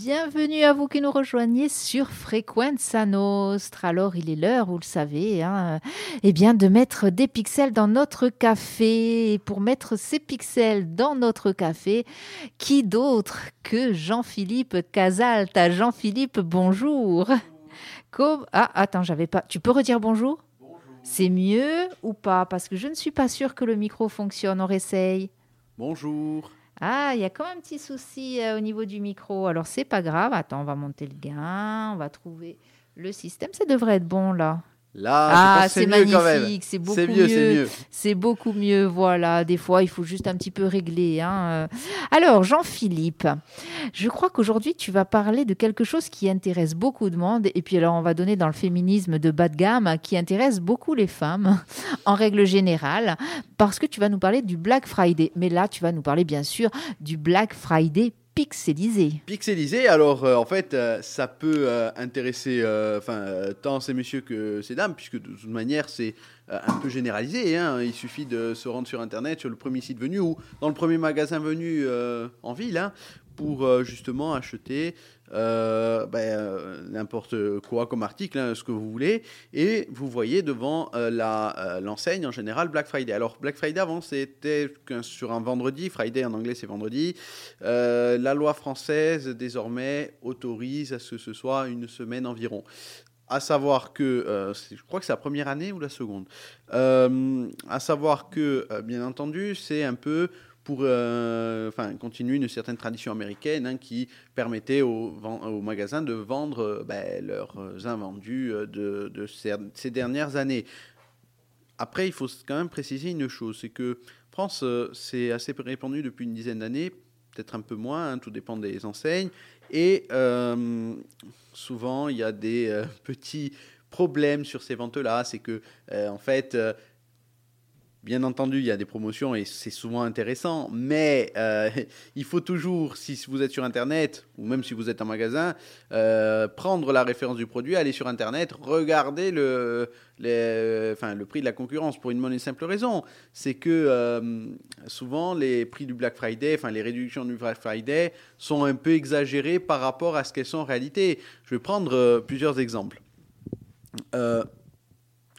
Bienvenue à vous qui nous rejoignez sur Frequenza Nostra. Alors, il est l'heure, vous le savez, hein, eh bien, de mettre des pixels dans notre café. Et pour mettre ces pixels dans notre café, qui d'autre que Jean-Philippe Casalta Jean-Philippe, bonjour. Ah, attends, j'avais pas. Tu peux redire bonjour C'est mieux ou pas? Parce que je ne suis pas sûre que le micro fonctionne. On réessaye. Bonjour. Ah, il y a quand même un petit souci euh, au niveau du micro. Alors, c'est pas grave. Attends, on va monter le gain. On va trouver le système. Ça devrait être bon là. Là, ah, c'est magnifique, c'est beaucoup mieux. C'est beaucoup mieux, voilà. Des fois, il faut juste un petit peu régler. Hein. Alors, Jean-Philippe, je crois qu'aujourd'hui, tu vas parler de quelque chose qui intéresse beaucoup de monde. Et puis, alors, on va donner dans le féminisme de bas de gamme qui intéresse beaucoup les femmes, en règle générale, parce que tu vas nous parler du Black Friday. Mais là, tu vas nous parler, bien sûr, du Black Friday pixelisé. Pixelisé, alors euh, en fait, euh, ça peut euh, intéresser tant ces messieurs que ces dames, puisque de toute manière, c'est un peu généralisé. Hein. Il suffit de se rendre sur Internet, sur le premier site venu ou dans le premier magasin venu en ville, hein, pour euh, justement acheter euh, ben, euh, n'importe quoi comme article, hein, ce que vous voulez, et vous voyez devant la l'enseigne en général Black Friday. Alors Black Friday avant c'était sur un vendredi, Friday en anglais c'est vendredi. la loi française désormais autorise à ce que ce soit une semaine environ à savoir que, je crois que c'est la première année ou la seconde, à savoir que, bien entendu, c'est un peu pour euh, continuer une certaine tradition américaine hein, qui permettait aux, magasins de vendre euh, ben, leurs invendus euh, de, de ces, dernières années. Après, il faut quand même préciser une chose, c'est que France, c'est assez répandu depuis une dizaine d'années, peut-être un peu moins, hein, tout dépend des enseignes, et souvent il y a des petits problèmes sur ces ventes-là, c'est que en fait Bien entendu, il y a des promotions et c'est souvent intéressant, mais euh, il faut toujours, si vous êtes sur Internet ou même si vous êtes en magasin, euh, prendre la référence du produit, aller sur Internet, regarder le, enfin, le prix de la concurrence pour une bonne et simple raison. C'est que euh, souvent les prix du Black Friday, enfin les réductions du Black Friday sont un peu exagérées par rapport à ce qu'elles sont en réalité. Je vais prendre plusieurs exemples.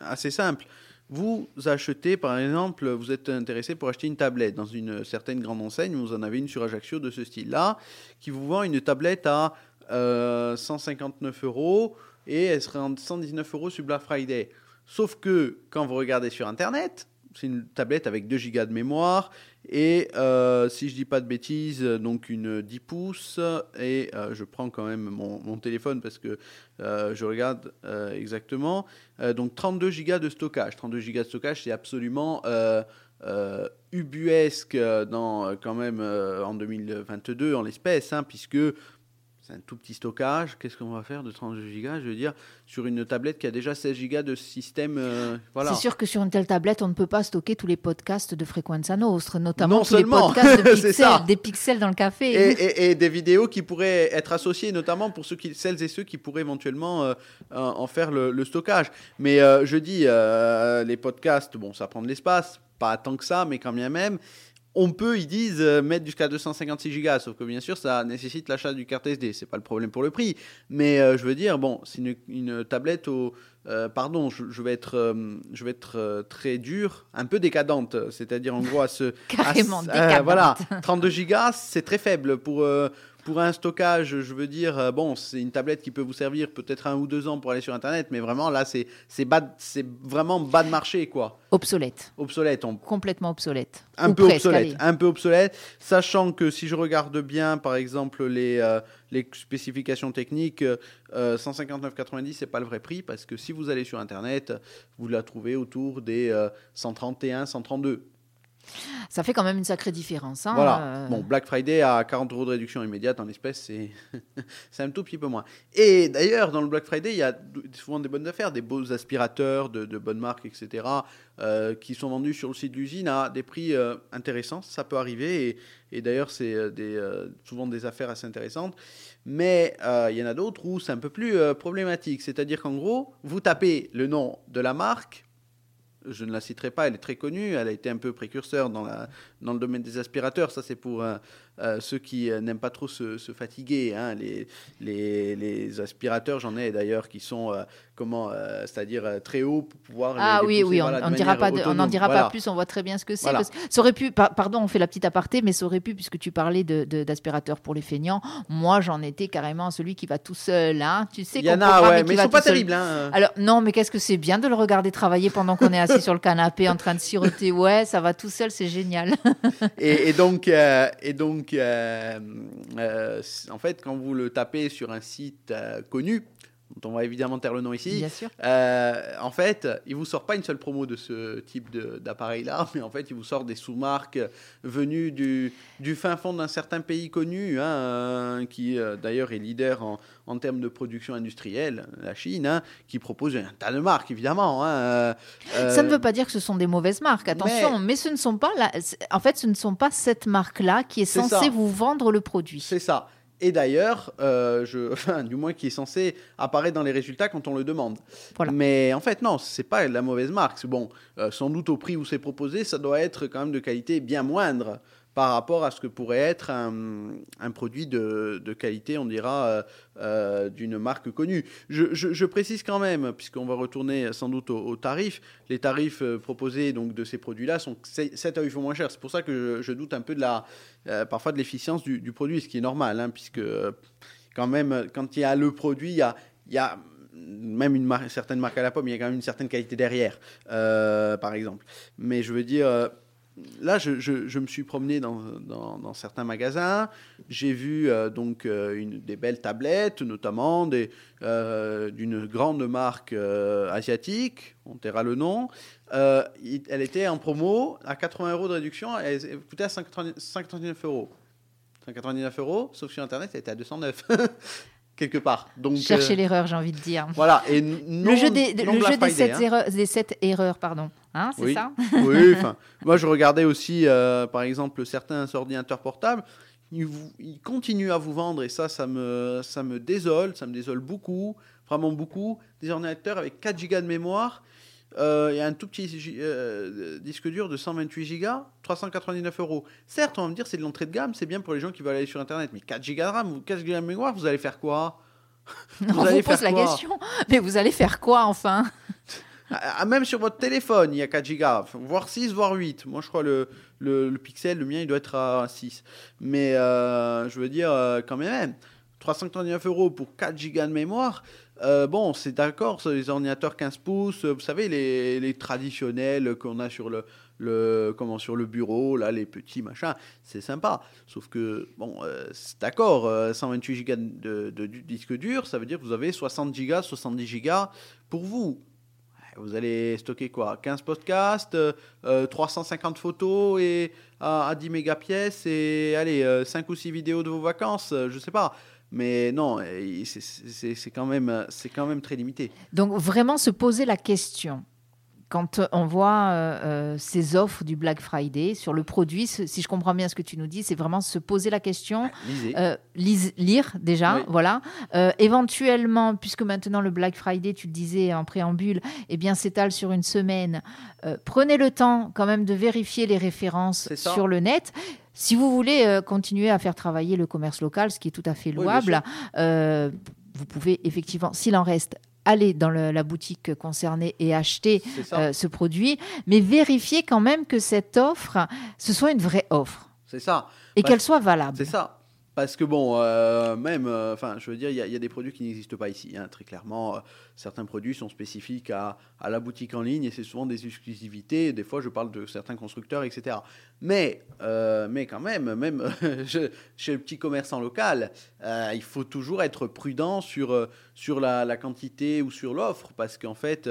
assez simple. Vous achetez, par exemple, vous êtes intéressé pour acheter une tablette dans une certaine grande enseigne, vous en avez une sur Ajaccio de ce style-là, qui vous vend une tablette à 159 euh, euros et elle serait en 119 euros sur Black Friday. Sauf que quand vous regardez sur Internet, c'est une tablette avec 2 Go de mémoire et euh, si je dis pas de bêtises, donc une 10 pouces et euh, je prends quand même mon, téléphone parce que euh, je regarde exactement. donc 32 Go de stockage. 32 Go de stockage, c'est absolument ubuesque dans quand même en 2022 en l'espèce, hein, puisque c'est un tout petit stockage. Qu'est-ce qu'on va faire de 32 Go Je veux dire, sur une tablette qui a déjà 16 Go de système. Euh, voilà. C'est sûr que sur une telle tablette, on ne peut pas stocker tous les podcasts de Frequenza Nostre, notamment tous les podcasts de pixels, des pixels dans le café. Et, des vidéos qui pourraient être associées, notamment pour ceux qui, celles et ceux qui pourraient éventuellement euh, en faire le, stockage. Mais euh, je dis, les podcasts, bon, ça prend de l'espace, pas tant que ça, mais quand bien même on peut, ils disent, euh, mettre jusqu'à 256 Go, sauf que bien sûr, ça nécessite l'achat du carte SD. C'est pas le problème pour le prix, mais euh, je veux dire, bon, c'est une, tablette au, euh, pardon, je, vais être, je vais être très dur, un peu décadente, c'est-à-dire en gros à ce, carrément décadente. voilà, 32 Go, c'est très faible pour pour un stockage, je veux dire, euh, bon, c'est une tablette qui peut vous servir peut-être un ou deux ans pour aller sur Internet, mais vraiment là, c'est vraiment bas de marché, quoi. Obsolète. Obsolète. Complètement obsolète. Un peu obsolète. Un peu obsolète. Sachant que si je regarde bien, par exemple, les, euh, les spécifications techniques, euh, 159,90 c'est pas le vrai prix parce que si vous allez sur Internet, vous la trouvez autour des 131, 132. Ça fait quand même une sacrée différence. Hein, voilà. Euh. Bon, Black Friday à 40 euros de réduction immédiate en espèces, c'est un tout petit peu moins. Et d'ailleurs, dans le Black Friday, il y a souvent des bonnes affaires, des beaux aspirateurs de, de bonnes marques, etc., euh, qui sont vendus sur le site de l'usine à des prix euh, intéressants. Ça peut arriver. Et, et d'ailleurs, c'est des, souvent des affaires assez intéressantes. Mais il y en a d'autres où c'est un peu plus problématique. C'est-à-dire qu'en gros, vous tapez le nom de la marque je ne la citerai pas, elle est très connue, elle a été un peu précurseur dans, dans le domaine des aspirateurs, ça c'est pour euh, ceux qui euh, n'aiment pas trop se, se fatiguer. hein. Les, les, les aspirateurs, j'en ai d'ailleurs qui sont euh, comment, euh, c'est-à-dire euh, très haut pour pouvoir. Ah les oui, pousser, oui, on voilà, de on dira manière pas de- on n'en autonome. dira Voilà. pas plus, on voit très bien ce que c'est. Voilà. Ça aurait pu, par- pardon, on fait la petite aparté, mais ça aurait pu, puisque tu parlais de- de- d'aspirateur pour les feignants, moi j'en étais carrément celui qui va tout seul. Hein. Tu sais Il y en a, ouais, mais ils sont pas terribles. Hein. Alors non, mais qu'est-ce que c'est bien de le regarder travailler pendant qu'on est assis sur le canapé en train de siroter. Ouais, ça va tout seul, c'est génial. et, et donc, et donc euh, euh, c- en fait, quand vous le tapez sur un site euh, connu, dont on va évidemment taire le nom ici, Bien sûr. euh, en fait, il vous sort pas une seule promo de ce type d'appareil-là, mais en fait, il vous sort des sous-marques venues du, du fin fond d'un certain pays connu, hein, euh, qui euh, d'ailleurs est leader en, en termes de production industrielle, la Chine, hein, qui propose un tas de marques, évidemment. hein, euh, Ça ne veut pas dire que ce sont des mauvaises marques, attention, mais, ce ne sont pas la- en fait, ce ne sont pas cette marque-là qui est censée ça. vous vendre le produit. C'est ça. Et d'ailleurs, euh, je, enfin, du moins qui est censé apparaître dans les résultats quand on le demande. Voilà. Mais en fait, non, c'est pas la mauvaise marque. Bon, euh, sans doute au prix où c'est proposé, ça doit être quand même de qualité bien moindre par rapport à ce que pourrait être un, produit de, qualité, on dira, euh, euh, d'une marque connue. Je, précise quand même, puisqu'on va retourner sans doute aux, tarifs, les tarifs euh, proposés donc, de ces produits-là sont 7 à 8 fois moins chers. C'est pour ça que je, doute un peu de la, parfois de l'efficience du, du produit, ce qui est normal, hein, puisque quand même, quand il y a le produit, il y a, même une certaine marque à la pomme, il y a quand même une certaine qualité derrière, par exemple. Mais je veux dire, là, je, me suis promené dans, certains magasins, j'ai vu euh, donc euh, une, des belles tablettes, notamment euh, d'une grande marque asiatique, on taira le nom. Elle était en promo à 80 euros de réduction, elle, coûtait à 199 199 euros. 199 euros, sauf sur Internet, elle était à 209. Quelque part. Donc, Cherchez euh, l'erreur, j'ai envie de dire. voilà. Et non, le jeu des, non le Black jeu des, Friday, sept hein. erreurs, des sept erreurs, pardon. Hein, c'est Oui. ça oui, enfin, moi je regardais aussi, euh, par exemple, certains ordinateurs portables. Ils, vous- ils continuent à vous vendre et ça, ça me, ça me désole, ça me désole beaucoup, vraiment beaucoup. Des ordinateurs avec 4 Go de mémoire euh, et un tout petit euh, disque dur de 128 Go, 399 euros. Certes, on va me dire c'est de l'entrée de gamme, c'est bien pour les gens qui veulent aller sur Internet, mais 4 Go de RAM ou 4 Go de mémoire, vous allez faire quoi? On allez vous pose la question. Mais vous allez faire quoi enfin? Ah, Même sur votre téléphone, il y a 4 gigas, enfin, voire 6, voire 8. Moi, je crois le, le, le Pixel, le mien, il doit être à 6. Mais euh, je veux dire, quand même, 399 euros pour 4 gigas de mémoire. Euh, bon, c'est d'accord, les ordinateurs 15 pouces, euh, vous savez, les, traditionnels qu'on a sur le, comment, sur le bureau, là, les petits machins, c'est sympa. Sauf que, bon, euh, c'est d'accord, euh, 128 gigas de, disque dur, ça veut dire que vous avez 60 gigas, 70 gigas pour vous. Vous allez stocker quoi 15 podcasts, euh, euh, 350 photos et à, à 10 mégapièces et allez, 5 ou 6 vidéos de vos vacances, je sais pas. Mais non, c'est- quand, même, euh, c'est quand même très limité. Donc vraiment se poser la question. Quand on voit euh, euh, ces offres du Black Friday sur le produit, si je comprends bien ce que tu nous dis, c'est vraiment se poser la question, Lisez. euh, lise- lire déjà, Oui. voilà. Euh, éventuellement, puisque maintenant le Black Friday, tu le disais en préambule, eh bien s'étale sur une semaine. prenez le temps quand même de vérifier les références sur le net. Si vous voulez continuer à faire travailler le commerce local, ce qui est tout à fait louable, vous pouvez effectivement, s'il en reste, aller dans le- la boutique concernée et acheter euh, ce produit, mais vérifiez quand même que cette offre, ce soit une vraie offre c'est ça. et Parce- qu'elle soit valable. C'est ça. Parce que bon, euh, même, euh, enfin, je veux dire, il y, a- des produits qui n'existent pas ici. hein, très clairement, Euh, certains produits sont spécifiques à, à la boutique en ligne et c'est souvent des exclusivités. Des fois, je parle de certains constructeurs, etc. Mais, mais quand même, même chez le petit commerçant local, il faut toujours être prudent sur, sur la, la quantité ou sur l'offre, parce qu'en fait,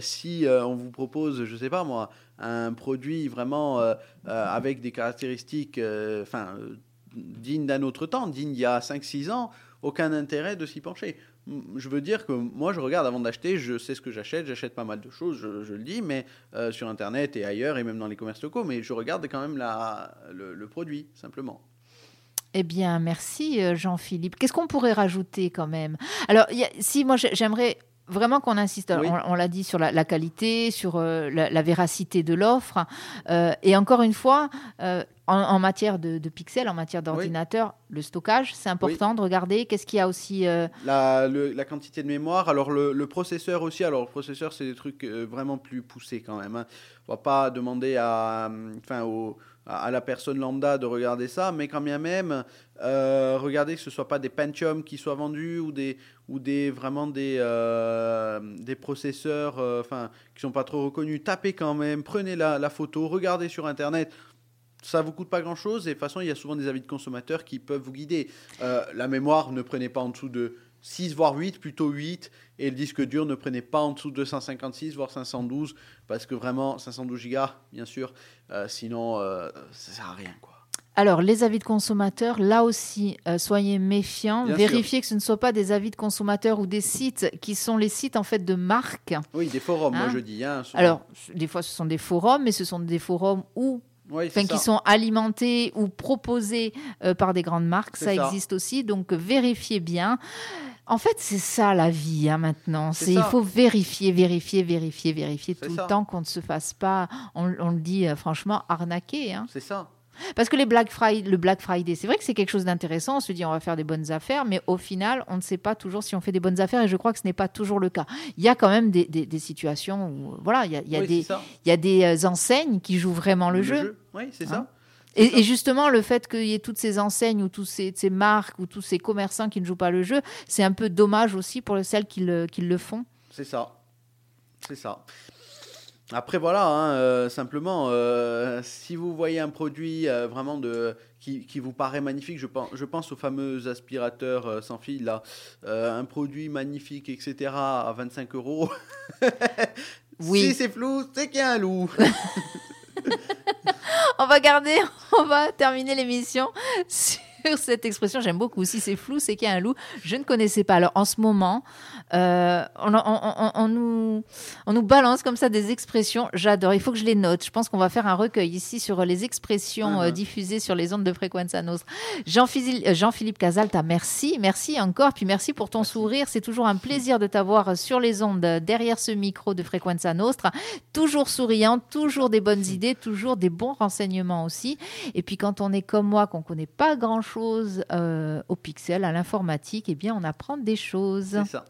si on vous propose, je sais pas moi, un produit vraiment avec des caractéristiques, enfin, dignes d'un autre temps, dignes d'il y a 5-6 ans, aucun intérêt de s'y pencher. Je veux dire que moi, je regarde avant d'acheter, je sais ce que j'achète, j'achète pas mal de choses, je, le dis, mais euh, sur Internet et ailleurs, et même dans les commerces locaux, mais je regarde quand même la, le, produit, simplement. Eh bien, merci euh, Jean-Philippe. Qu'est-ce qu'on pourrait rajouter quand même? Alors, il si moi j'ai- j'aimerais vraiment qu'on insiste, Oui. on, on l'a dit sur la, la qualité, sur euh, la, la véracité de l'offre, euh, et encore une fois, euh, en, matière de, pixels, en matière d'ordinateur, le stockage, c'est important de regarder. Qu'est-ce qu'il y a aussi la, la, quantité de mémoire. Alors le, processeur aussi. Alors le processeur, c'est des trucs vraiment plus poussés quand même. Hein. On va pas demander à, enfin, au, à la personne lambda de regarder ça, mais quand bien même, euh, regardez que ce soit pas des Pentium qui soient vendus ou des ou des vraiment des des processeurs, enfin, qui sont pas trop reconnus. Tapez quand même, prenez la, la photo, regardez sur internet ça vous coûte pas grand chose et de toute façon il y a souvent des avis de consommateurs qui peuvent vous guider. Euh, la mémoire ne prenez pas en dessous de 6 voire 8, plutôt 8 et le disque dur ne prenez pas en dessous de 256 voire 512 parce que vraiment 512 Go bien sûr, euh, sinon euh, ça sert à rien quoi. Alors, les avis de consommateurs, là aussi, soyez méfiants. Vérifiez que ce ne soit pas des avis de consommateurs ou des sites qui sont les sites en fait de marque. Oui, des forums, moi hein je dis. Hein, Alors, des fois, ce sont des forums, mais ce sont des forums où qui sont alimentés ou proposés euh, par des grandes marques. Ça, existe aussi, donc vérifiez bien. En fait, c'est ça la vie hein, maintenant. C'est il faut vérifier, vérifier, vérifier, vérifier tout le temps qu'on ne se fasse pas, on, le dit euh, franchement, arnaquer. Hein. C'est ça. Parce que les Black Friday, le Black Friday, c'est vrai que c'est quelque chose d'intéressant. On se dit on va faire des bonnes affaires, mais au final, on ne sait pas toujours si on fait des bonnes affaires et je crois que ce n'est pas toujours le cas. Il y a quand même des, situations où, voilà, il y a, des, il y a des euh, enseignes qui jouent vraiment le, jeu. Oui, c'est ça. Et, justement, le fait qu'il y ait toutes ces enseignes ou toutes ces, ces, marques ou tous ces commerçants qui ne jouent pas le jeu, c'est un peu dommage aussi pour celles qui le, qui le font. C'est ça. C'est ça. Après, voilà, hein, euh, simplement, euh, si vous voyez un produit euh, vraiment de, qui, qui, vous paraît magnifique, je pense, je pense au fameux aspirateur sans fil, là, un produit magnifique, etc., à 25 euros. oui. Si c'est flou, c'est qu'il y a un loup. on va garder, on va terminer l'émission cette expression. J'aime beaucoup. Si c'est flou, c'est qu'il y a un loup. Je ne connaissais pas. Alors en ce moment, euh, on, nous, on nous balance comme ça des expressions. J'adore. Il faut que je les note. Je pense qu'on va faire un recueil ici sur les expressions euh, diffusées sur les ondes de Frequenza Nostra. Jean-Philippe Jean Casalta, merci. Merci encore. Puis merci pour ton sourire. C'est toujours un plaisir de t'avoir sur les ondes derrière ce micro de Frequenza Nostra. Toujours souriant, toujours des bonnes idées, toujours des bons renseignements aussi. Et puis quand on est comme moi, qu'on connaît pas grand-chose euh, au pixel, à l'informatique, eh bien on apprend des choses. C'est ça.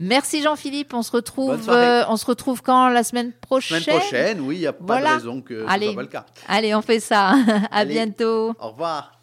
Merci Jean-Philippe. On se retrouve, euh, on se retrouve quand? La semaine prochaine? Semaine prochaine, oui, il n'y a pas de raison que ce soit pas le cas. Allez, on fait ça. à bientôt. Au revoir.